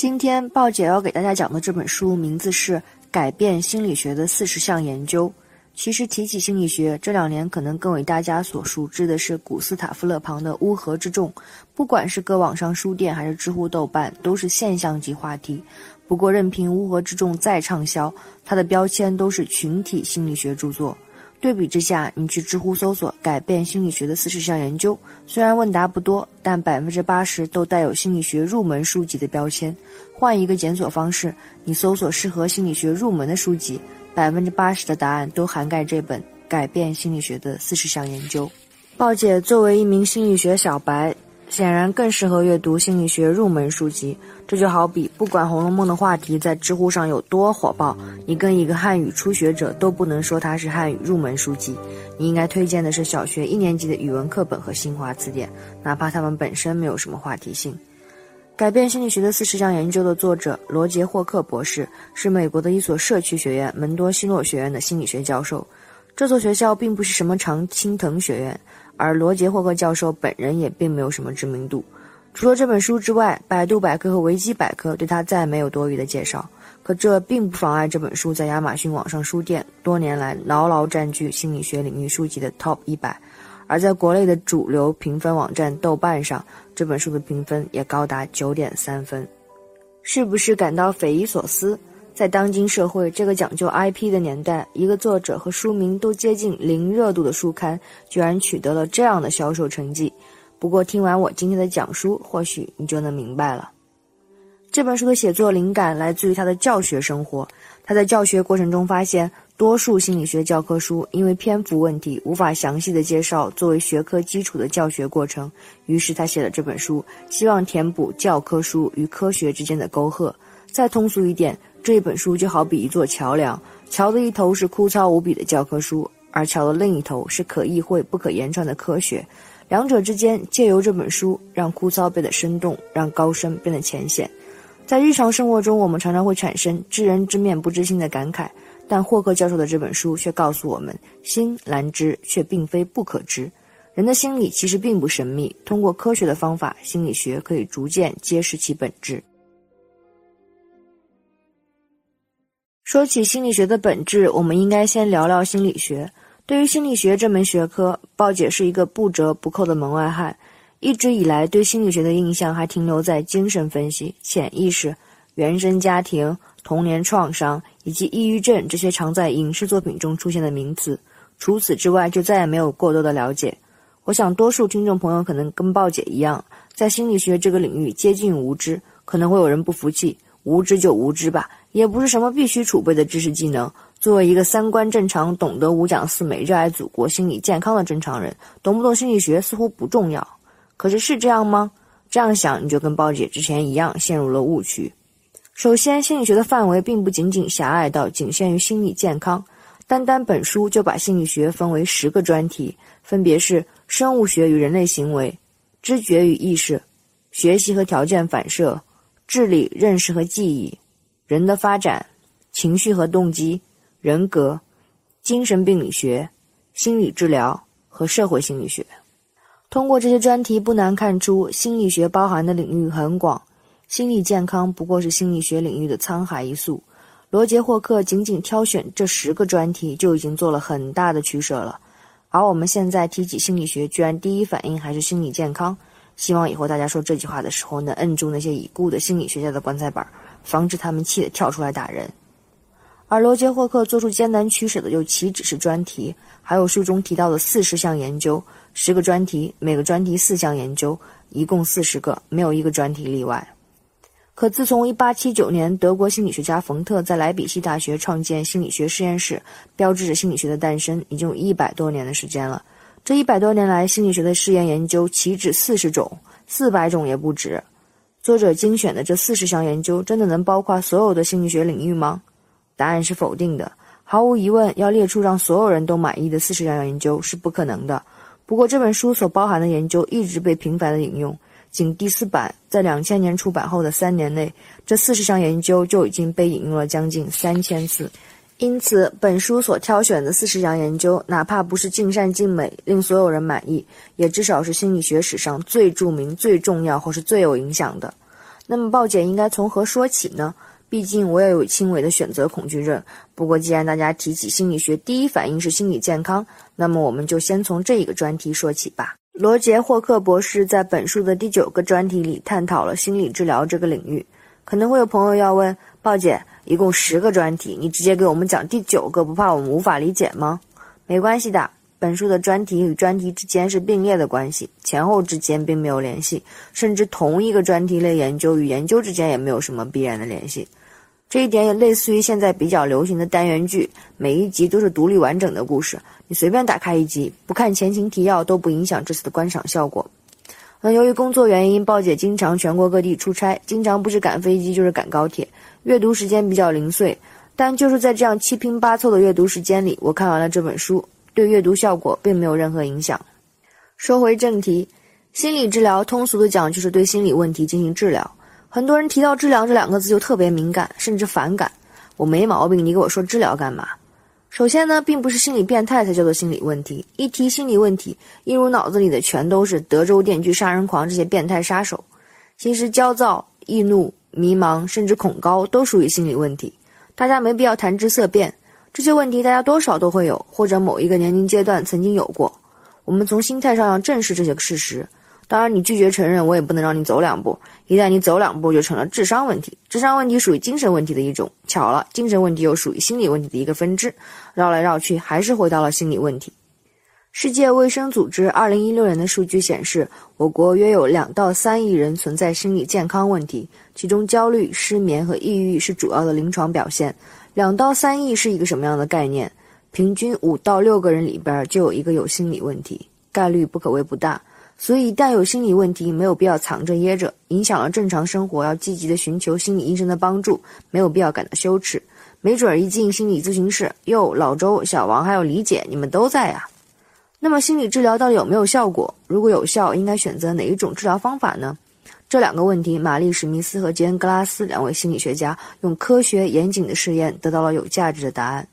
今天鲍姐要给大家讲的这本书名字是《改变心理学的四十项研究》。其实提起心理学，这两年可能更为大家所熟知的是古斯塔夫勒庞的《乌合之众》，不管是各网上书店还是知乎、豆瓣，都是现象级话题。不过，任凭《乌合之众》再畅销，它的标签都是群体心理学著作。对比之下，你去知乎搜索“改变心理学的四十项研究”，虽然问答不多，但百分之八十都带有心理学入门书籍的标签。换一个检索方式，你搜索适合心理学入门的书籍，百分之八十的答案都涵盖这本《改变心理学的四十项研究》。鲍姐作为一名心理学小白。显然更适合阅读心理学入门书籍。这就好比，不管《红楼梦》的话题在知乎上有多火爆，你跟一个汉语初学者都不能说它是汉语入门书籍。你应该推荐的是小学一年级的语文课本和新华词典，哪怕它们本身没有什么话题性。改变心理学的四十项研究的作者罗杰·霍克博士是美国的一所社区学院——门多西诺学院的心理学教授。这所学校并不是什么常青藤学院。而罗杰·霍克教授本人也并没有什么知名度，除了这本书之外，百度百科和维基百科对他再没有多余的介绍。可这并不妨碍这本书在亚马逊网上书店多年来牢牢占据心理学领域书籍的 TOP 一百，而在国内的主流评分网站豆瓣上，这本书的评分也高达九点三分，是不是感到匪夷所思？在当今社会这个讲究 IP 的年代，一个作者和书名都接近零热度的书刊，居然取得了这样的销售成绩。不过，听完我今天的讲述，或许你就能明白了。这本书的写作灵感来自于他的教学生活。他在教学过程中发现，多数心理学教科书因为篇幅问题，无法详细的介绍作为学科基础的教学过程。于是他写了这本书，希望填补教科书与科学之间的沟壑。再通俗一点。这本书就好比一座桥梁，桥的一头是枯燥无比的教科书，而桥的另一头是可意会不可言传的科学。两者之间，借由这本书，让枯燥变得生动，让高深变得浅显。在日常生活中，我们常常会产生知人知面不知心的感慨，但霍克教授的这本书却告诉我们：心难知，却并非不可知。人的心理其实并不神秘，通过科学的方法，心理学可以逐渐揭示其本质。说起心理学的本质，我们应该先聊聊心理学。对于心理学这门学科，鲍姐是一个不折不扣的门外汉。一直以来，对心理学的印象还停留在精神分析、潜意识、原生家庭、童年创伤以及抑郁症这些常在影视作品中出现的名词。除此之外，就再也没有过多的了解。我想，多数听众朋友可能跟鲍姐一样，在心理学这个领域接近无知。可能会有人不服气，无知就无知吧。也不是什么必须储备的知识技能。作为一个三观正常、懂得五讲四美、热爱祖国、心理健康的正常人，懂不懂心理学似乎不重要。可是是这样吗？这样想你就跟包姐之前一样陷入了误区。首先，心理学的范围并不仅仅狭隘到仅限于心理健康。单单本书就把心理学分为十个专题，分别是生物学与人类行为、知觉与意识、学习和条件反射、智力、认识和记忆。人的发展、情绪和动机、人格、精神病理学、心理治疗和社会心理学。通过这些专题，不难看出，心理学包含的领域很广。心理健康不过是心理学领域的沧海一粟。罗杰·霍克仅仅挑选这十个专题，就已经做了很大的取舍了。而我们现在提起心理学，居然第一反应还是心理健康。希望以后大家说这句话的时候，能摁住那些已故的心理学家的棺材板。防止他们气得跳出来打人，而罗杰·霍克做出艰难取舍的又岂止是专题，还有书中提到的四十项研究，十个专题，每个专题四项研究，一共四十个，没有一个专题例外。可自从1879年德国心理学家冯特在莱比锡大学创建心理学实验室，标志着心理学的诞生，已经有一百多年的时间了。这一百多年来，心理学的试验研究岂止四十种，四百种也不止。作者精选的这四十项研究，真的能包括所有的心理学领域吗？答案是否定的。毫无疑问，要列出让所有人都满意的四十项研究是不可能的。不过，这本书所包含的研究一直被频繁的引用。仅第四版在两千年出版后的三年内，这四十项研究就已经被引用了将近三千次。因此，本书所挑选的四十项研究，哪怕不是尽善尽美，令所有人满意，也至少是心理学史上最著名、最重要或是最有影响的。那么报姐应该从何说起呢？毕竟我也有轻微的选择恐惧症。不过既然大家提起心理学，第一反应是心理健康，那么我们就先从这一个专题说起吧。罗杰·霍克博士在本书的第九个专题里探讨了心理治疗这个领域。可能会有朋友要问，鲍姐，一共十个专题，你直接给我们讲第九个，不怕我们无法理解吗？没关系的。本书的专题与专题之间是并列的关系，前后之间并没有联系，甚至同一个专题类研究与研究之间也没有什么必然的联系。这一点也类似于现在比较流行的单元剧，每一集都是独立完整的故事，你随便打开一集，不看前情提要都不影响这次的观赏效果。那由于工作原因，鲍姐经常全国各地出差，经常不是赶飞机就是赶高铁，阅读时间比较零碎。但就是在这样七拼八凑的阅读时间里，我看完了这本书。对阅读效果并没有任何影响。说回正题，心理治疗通俗的讲就是对心理问题进行治疗。很多人提到“治疗”这两个字就特别敏感，甚至反感。我没毛病，你给我说治疗干嘛？首先呢，并不是心理变态才叫做心理问题。一提心理问题，映入脑子里的全都是德州电锯杀人狂这些变态杀手。其实焦躁、易怒、迷茫，甚至恐高都属于心理问题。大家没必要谈之色变。这些问题大家多少都会有，或者某一个年龄阶段曾经有过。我们从心态上要正视这些事实。当然，你拒绝承认，我也不能让你走两步。一旦你走两步，就成了智商问题。智商问题属于精神问题的一种。巧了，精神问题又属于心理问题的一个分支。绕来绕去，还是回到了心理问题。世界卫生组织二零一六年的数据显示，我国约有两到三亿人存在心理健康问题，其中焦虑、失眠和抑郁是主要的临床表现。两到三亿是一个什么样的概念？平均五到六个人里边就有一个有心理问题，概率不可谓不大。所以，一旦有心理问题，没有必要藏着掖着，影响了正常生活，要积极的寻求心理医生的帮助，没有必要感到羞耻。没准儿一进心理咨询室，哟，老周、小王还有李姐，你们都在啊。那么，心理治疗到底有没有效果？如果有效，应该选择哪一种治疗方法呢？这两个问题，玛丽·史密斯和杰恩·格拉斯两位心理学家用科学严谨的试验得到了有价值的答案。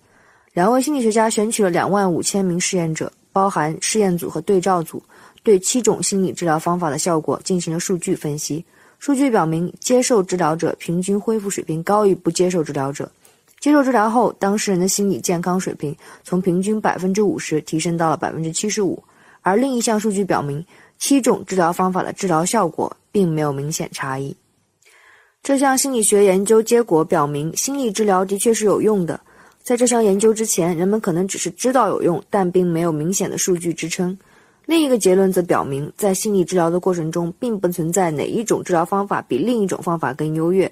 两位心理学家选取了两万五千名试验者，包含试验组和对照组，对七种心理治疗方法的效果进行了数据分析。数据表明，接受治疗者平均恢复水平高于不接受治疗者。接受治疗后，当事人的心理健康水平从平均百分之五十提升到了百分之七十五。而另一项数据表明，七种治疗方法的治疗效果。并没有明显差异。这项心理学研究结果表明，心理治疗的确是有用的。在这项研究之前，人们可能只是知道有用，但并没有明显的数据支撑。另一个结论则表明，在心理治疗的过程中，并不存在哪一种治疗方法比另一种方法更优越。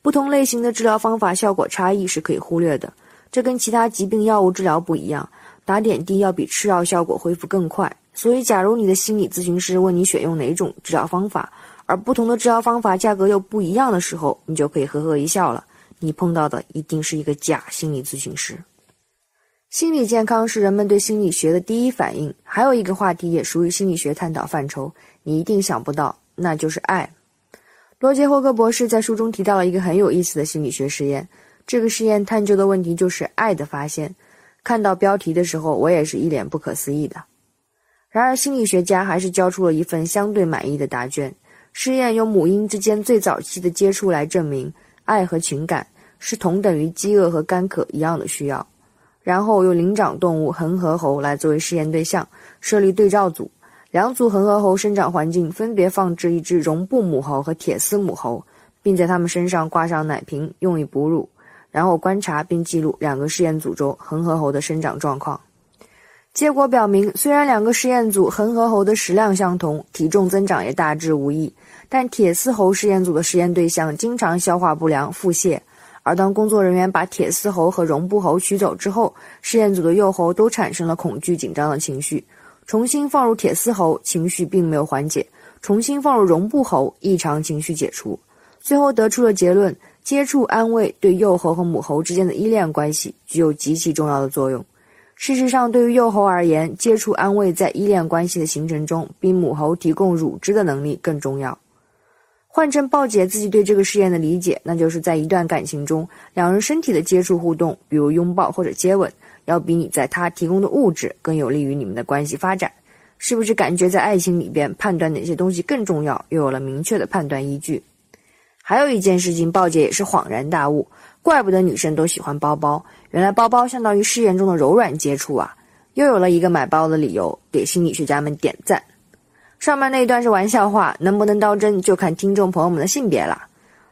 不同类型的治疗方法效果差异是可以忽略的。这跟其他疾病药物治疗不一样，打点滴要比吃药效果恢复更快。所以，假如你的心理咨询师问你选用哪种治疗方法，而不同的治疗方法价格又不一样的时候，你就可以呵呵一笑了。你碰到的一定是一个假心理咨询师。心理健康是人们对心理学的第一反应。还有一个话题也属于心理学探讨范畴，你一定想不到，那就是爱。罗杰·霍克博士在书中提到了一个很有意思的心理学实验。这个实验探究的问题就是爱的发现。看到标题的时候，我也是一脸不可思议的。然而，心理学家还是交出了一份相对满意的答卷。试验用母婴之间最早期的接触来证明，爱和情感是同等于饥饿和干渴一样的需要。然后用灵长动物恒河猴来作为试验对象，设立对照组，两组恒河猴生长环境分别放置一只绒布母猴和铁丝母猴，并在它们身上挂上奶瓶用以哺乳，然后观察并记录两个试验组中恒河猴的生长状况。结果表明，虽然两个试验组恒河猴的食量相同，体重增长也大致无异，但铁丝猴试验组的实验对象经常消化不良、腹泻。而当工作人员把铁丝猴和绒布猴取走之后，实验组的幼猴都产生了恐惧、紧张的情绪。重新放入铁丝猴，情绪并没有缓解；重新放入绒布猴，异常情绪解除。最后得出了结论：接触安慰对幼猴和母猴之间的依恋关系具有极其重要的作用。事实上，对于幼猴而言，接触安慰在依恋关系的形成中，比母猴提供乳汁的能力更重要。换成鲍姐自己对这个试验的理解，那就是在一段感情中，两人身体的接触互动，比如拥抱或者接吻，要比你在他提供的物质更有利于你们的关系发展。是不是感觉在爱情里边判断哪些东西更重要，又有了明确的判断依据？还有一件事情，鲍姐也是恍然大悟，怪不得女生都喜欢包包，原来包包相当于试验中的柔软接触啊！又有了一个买包的理由，给心理学家们点赞。上面那一段是玩笑话，能不能当真就看听众朋友们的性别了。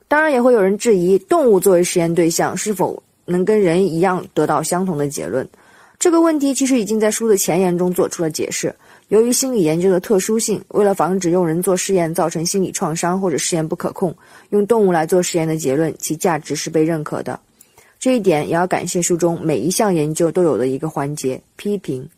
当然也会有人质疑，动物作为实验对象，是否能跟人一样得到相同的结论？这个问题其实已经在书的前言中做出了解释。由于心理研究的特殊性，为了防止用人做试验造成心理创伤或者试验不可控，用动物来做实验的结论，其价值是被认可的。这一点也要感谢书中每一项研究都有的一个环节——批评。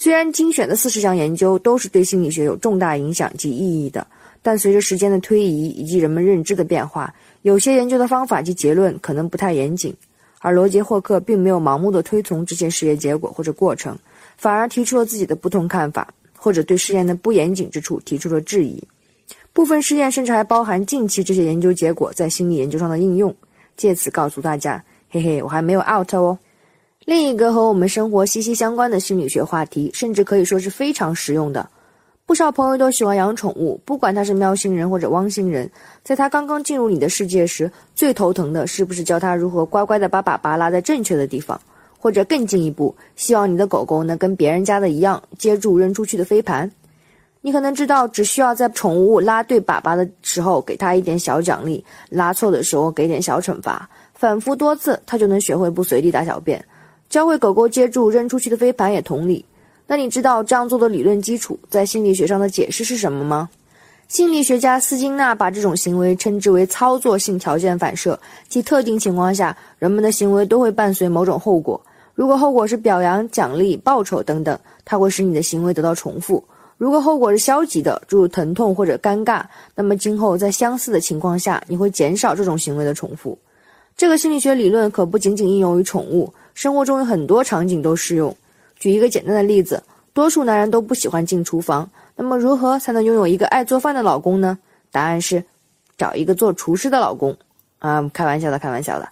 虽然精选的四十项研究都是对心理学有重大影响及意义的，但随着时间的推移以及人们认知的变化，有些研究的方法及结论可能不太严谨，而罗杰·霍克并没有盲目的推从这些实验结果或者过程，反而提出了自己的不同看法，或者对实验的不严谨之处提出了质疑。部分实验甚至还包含近期这些研究结果在心理研究上的应用，借此告诉大家：嘿嘿，我还没有 out 哦。另一个和我们生活息息相关的心理学话题，甚至可以说是非常实用的。不少朋友都喜欢养宠物，不管它是喵星人或者汪星人，在它刚刚进入你的世界时，最头疼的是不是教它如何乖乖的把粑粑拉在正确的地方，或者更进一步，希望你的狗狗能跟别人家的一样，接住扔出去的飞盘。你可能知道，只需要在宠物拉对粑粑的时候给它一点小奖励，拉错的时候给点小惩罚，反复多次，它就能学会不随地大小便。教会狗狗接住扔出去的飞盘也同理。那你知道这样做的理论基础在心理学上的解释是什么吗？心理学家斯金纳把这种行为称之为操作性条件反射，即特定情况下人们的行为都会伴随某种后果。如果后果是表扬、奖励、报酬等等，它会使你的行为得到重复；如果后果是消极的，诸如疼痛或者尴尬，那么今后在相似的情况下，你会减少这种行为的重复。这个心理学理论可不仅仅应用于宠物，生活中有很多场景都适用。举一个简单的例子，多数男人都不喜欢进厨房，那么如何才能拥有一个爱做饭的老公呢？答案是，找一个做厨师的老公。啊，开玩笑的，开玩笑的。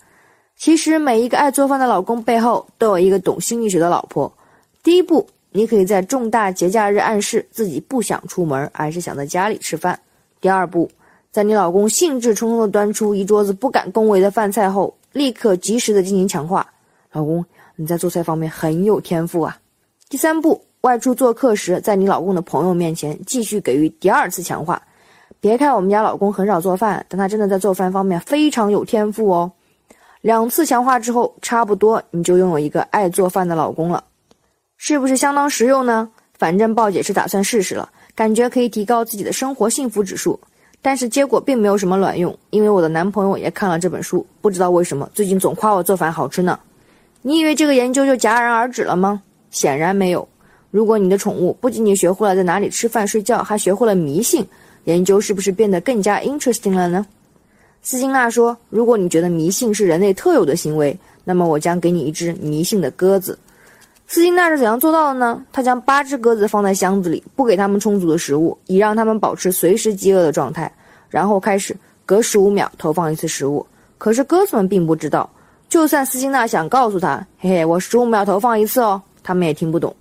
其实每一个爱做饭的老公背后都有一个懂心理学的老婆。第一步，你可以在重大节假日暗示自己不想出门，而是想在家里吃饭。第二步，在你老公兴致冲冲地端出一桌子不敢恭维的饭菜后，立刻及时的进行强化，老公。你在做菜方面很有天赋啊！第三步，外出做客时，在你老公的朋友面前继续给予第二次强化。别看我们家老公很少做饭，但他真的在做饭方面非常有天赋哦。两次强化之后，差不多你就拥有一个爱做饭的老公了，是不是相当实用呢？反正鲍姐是打算试试了，感觉可以提高自己的生活幸福指数。但是结果并没有什么卵用，因为我的男朋友也看了这本书，不知道为什么最近总夸我做饭好吃呢。你以为这个研究就戛然而止了吗？显然没有。如果你的宠物不仅仅学会了在哪里吃饭睡觉，还学会了迷信，研究是不是变得更加 interesting 了呢？斯金纳说：“如果你觉得迷信是人类特有的行为，那么我将给你一只迷信的鸽子。”斯金纳是怎样做到的呢？他将八只鸽子放在箱子里，不给它们充足的食物，以让它们保持随时饥饿的状态，然后开始隔十五秒投放一次食物。可是鸽子们并不知道。就算斯金纳想告诉他，嘿嘿，我十五秒投放一次哦，他们也听不懂。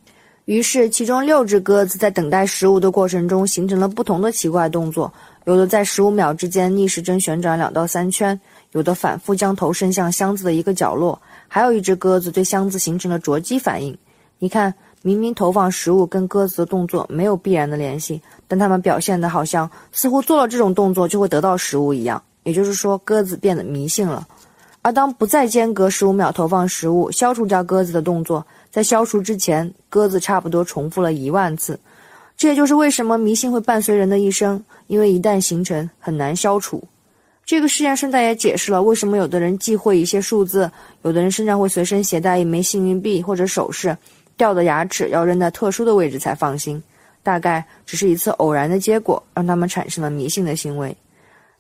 于是，其中六只鸽子在等待食物的过程中形成了不同的奇怪动作：有的在十五秒之间逆时针旋转两到三圈，有的反复将头伸向箱子的一个角落，还有一只鸽子对箱子形成了啄击反应。你看，明明投放食物跟鸽子的动作没有必然的联系，但它们表现的好像似乎做了这种动作就会得到食物一样。也就是说，鸽子变得迷信了。而当不再间隔十五秒投放食物，消除掉鸽子的动作，在消除之前，鸽子差不多重复了一万次。这也就是为什么迷信会伴随人的一生，因为一旦形成，很难消除。这个实验顺带也解释了为什么有的人忌讳一些数字，有的人身上会随身携带一枚幸运币或者首饰，掉的牙齿要扔在特殊的位置才放心。大概只是一次偶然的结果，让他们产生了迷信的行为。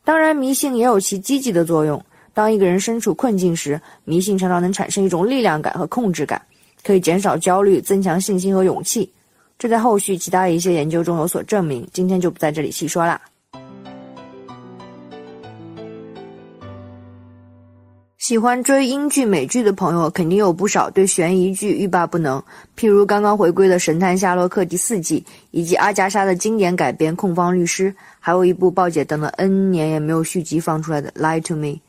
当然，迷信也有其积极的作用。当一个人身处困境时，迷信常常能产生一种力量感和控制感，可以减少焦虑，增强信心和勇气。这在后续其他一些研究中有所证明，今天就不在这里细说啦。喜欢追英剧、美剧的朋友，肯定有不少对悬疑剧欲罢不能，譬如刚刚回归的《神探夏洛克》第四季，以及阿加莎的经典改编《控方律师》，还有一部报姐等了 N 年也没有续集放出来的《Lie to Me》。《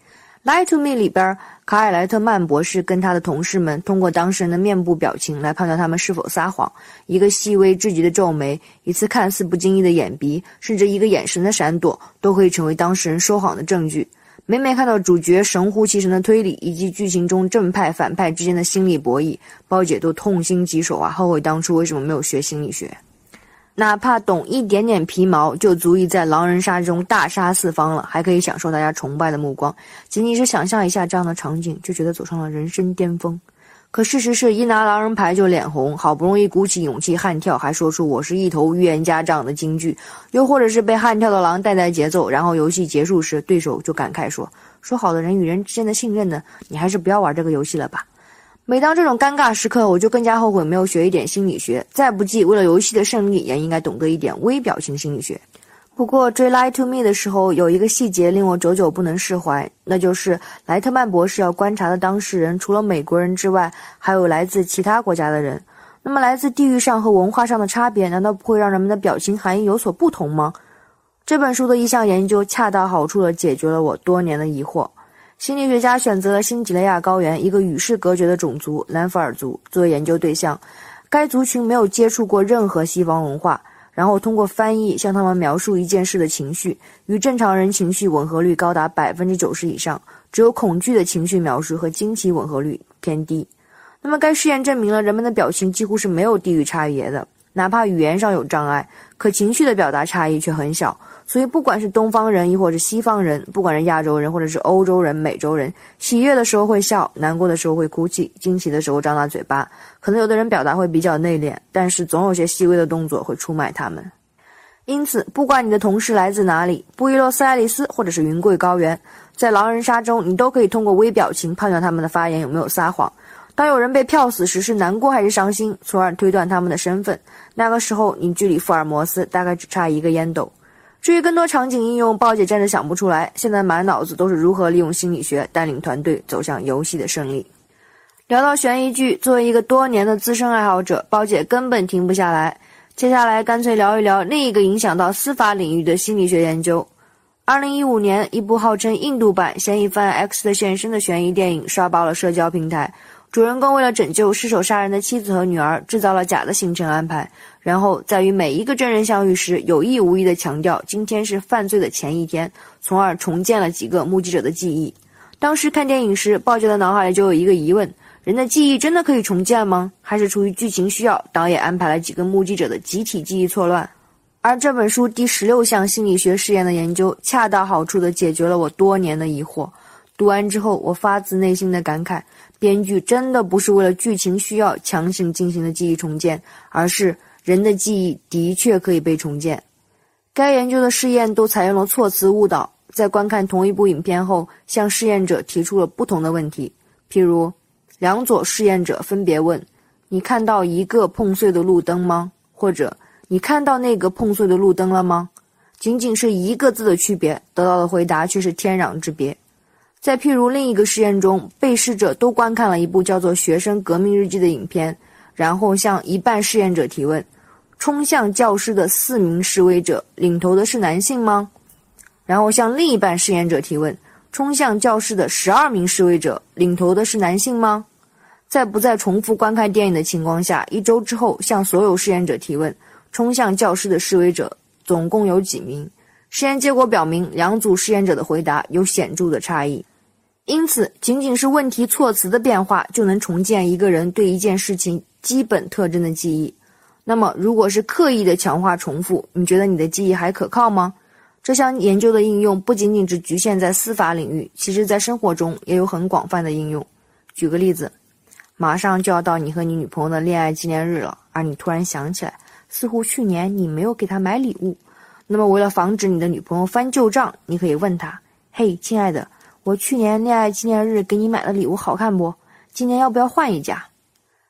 Lie to Me》里边，卡尔莱特曼博士跟他的同事们通过当事人的面部表情来判断他们是否撒谎，一个细微至极的皱眉，一次看似不经意的眼鼻，甚至一个眼神的闪躲，都可以成为当事人说谎的证据。每每看到主角神乎其神的推理，以及剧情中正派反派之间的心理博弈，包姐都痛心疾首啊！后悔当初为什么没有学心理学，哪怕懂一点点皮毛，就足以在狼人杀中大杀四方了，还可以享受大家崇拜的目光。仅仅是想象一下这样的场景，就觉得走上了人生巅峰。可事实是一拿狼人牌就脸红，好不容易鼓起勇气悍跳，还说出“我是一头预言家”这样的金句，又或者是被悍跳的狼带带节奏，然后游戏结束时，对手就感慨说：“说好的人与人之间的信任呢？你还是不要玩这个游戏了吧。”每当这种尴尬时刻，我就更加后悔没有学一点心理学，再不济为了游戏的胜利，也应该懂得一点微表情心理学。不过追《Lie to Me》的时候，有一个细节令我久久不能释怀，那就是莱特曼博士要观察的当事人，除了美国人之外，还有来自其他国家的人。那么，来自地域上和文化上的差别，难道不会让人们的表情含义有所不同吗？这本书的一项研究恰到好处地解决了我多年的疑惑。心理学家选择了新几内亚高原一个与世隔绝的种族兰弗尔族作为研究对象，该族群没有接触过任何西方文化。然后通过翻译向他们描述一件事的情绪，与正常人情绪吻合率高达百分之九十以上，只有恐惧的情绪描述和惊奇吻合率偏低。那么该试验证明了人们的表情几乎是没有地域差别的。哪怕语言上有障碍，可情绪的表达差异却很小。所以，不管是东方人亦或是西方人，不管是亚洲人或者是欧洲人、美洲人，喜悦的时候会笑，难过的时候会哭泣，惊喜的时候张大嘴巴。可能有的人表达会比较内敛，但是总有些细微的动作会出卖他们。因此，不管你的同事来自哪里，布宜诺斯艾利斯或者是云贵高原，在狼人杀中，你都可以通过微表情判断他们的发言有没有撒谎。当有人被票死时，是难过还是伤心，从而推断他们的身份。那个时候，你距离福尔摩斯大概只差一个烟斗。至于更多场景应用，包姐暂时想不出来。现在满脑子都是如何利用心理学带领团队走向游戏的胜利。聊到悬疑剧，作为一个多年的资深爱好者，包姐根本停不下来。接下来干脆聊一聊另一个影响到司法领域的心理学研究。二零一五年，一部号称印度版《嫌疑犯 X 的现身》的悬疑电影刷爆了社交平台。主人公为了拯救失手杀人的妻子和女儿，制造了假的行程安排，然后在与每一个证人相遇时，有意无意地强调今天是犯罪的前一天，从而重建了几个目击者的记忆。当时看电影时，鲍杰的脑海里就有一个疑问：人的记忆真的可以重建吗？还是出于剧情需要，导演安排了几个目击者的集体记忆错乱？而这本书第十六项心理学试验的研究，恰到好处地解决了我多年的疑惑。读完之后，我发自内心的感慨。编剧真的不是为了剧情需要强行进行的记忆重建，而是人的记忆的确可以被重建。该研究的试验都采用了措辞误导，在观看同一部影片后，向试验者提出了不同的问题。譬如，两组试验者分别问：“你看到一个碰碎的路灯吗？”或者“你看到那个碰碎的路灯了吗？”仅仅是一个字的区别，得到的回答却是天壤之别。在譬如另一个实验中，被试者都观看了一部叫做《学生革命日记》的影片，然后向一半试验者提问：“冲向教室的四名示威者，领头的是男性吗？”然后向另一半试验者提问：“冲向教室的十二名示威者，领头的是男性吗？”在不再重复观看电影的情况下，一周之后向所有试验者提问：“冲向教室的示威者总共有几名？”实验结果表明，两组试验者的回答有显著的差异。因此，仅仅是问题措辞的变化就能重建一个人对一件事情基本特征的记忆。那么，如果是刻意的强化重复，你觉得你的记忆还可靠吗？这项研究的应用不仅仅只局限在司法领域，其实在生活中也有很广泛的应用。举个例子，马上就要到你和你女朋友的恋爱纪念日了，而你突然想起来，似乎去年你没有给她买礼物。那么，为了防止你的女朋友翻旧账，你可以问她：“嘿，亲爱的。”我去年恋爱纪念日给你买的礼物好看不？今年要不要换一家？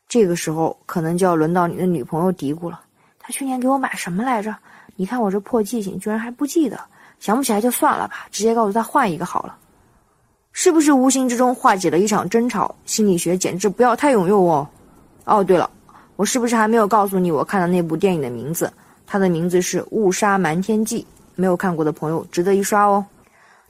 这个时候可能就要轮到你的女朋友嘀咕了。她去年给我买什么来着？你看我这破记性，居然还不记得。想不起来就算了吧，直接告诉她换一个好了。是不是无形之中化解了一场争吵？心理学简直不要太有用哦！哦，对了，我是不是还没有告诉你我看的那部电影的名字？它的名字是《误杀瞒天记》，没有看过的朋友值得一刷哦。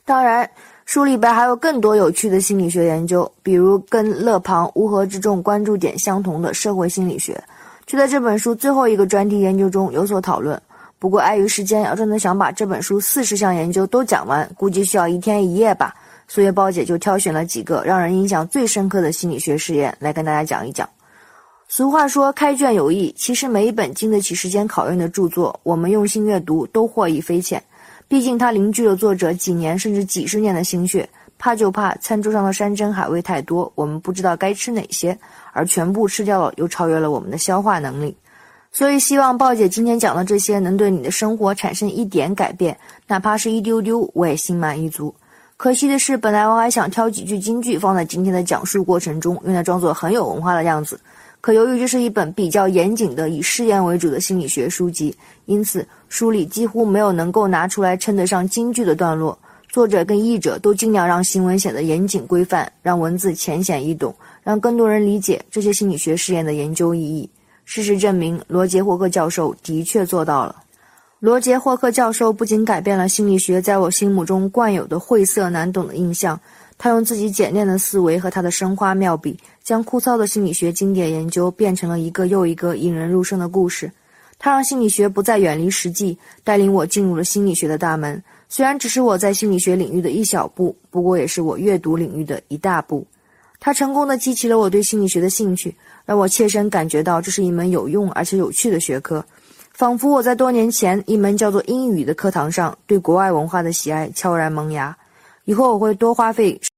当然，书里边还有更多有趣的心理学研究，比如跟勒庞乌合之众关注点相同的社会心理学，就在这本书最后一个专题研究中有所讨论。不过碍于时间，要真的想把这本书四十项研究都讲完，估计需要一天一夜吧。所以，包姐就挑选了几个让人印象最深刻的心理学实验来跟大家讲一讲。俗话说“开卷有益”，其实每一本经得起时间考验的著作，我们用心阅读都获益匪浅。毕竟它凝聚了作者几年甚至几十年的心血。怕就怕餐桌上的山珍海味太多，我们不知道该吃哪些，而全部吃掉了又超越了我们的消化能力。所以，希望鲍姐今天讲的这些能对你的生活产生一点改变，哪怕是一丢丢，我也心满意足。可惜的是，本来我还想挑几句金句放在今天的讲述过程中，用来装作很有文化的样子。可由于这是一本比较严谨的以试验为主的心理学书籍，因此书里几乎没有能够拿出来称得上金句的段落。作者跟译者都尽量让行文显得严谨规范，让文字浅显易懂，让更多人理解这些心理学试验的研究意义。事实证明，罗杰霍克教授的确做到了。罗杰霍克教授不仅改变了心理学在我心目中惯有的晦涩难懂的印象，他用自己简练的思维和他的生花妙笔，将枯燥的心理学经典研究变成了一个又一个引人入胜的故事。他让心理学不再远离实际，带领我进入了心理学的大门。虽然只是我在心理学领域的一小步，不过也是我阅读领域的一大步。他成功的激起了我对心理学的兴趣，让我切身感觉到这是一门有用而且有趣的学科。仿佛我在多年前一门叫做英语的课堂上，对国外文化的喜爱悄然萌芽。以后我会多花费。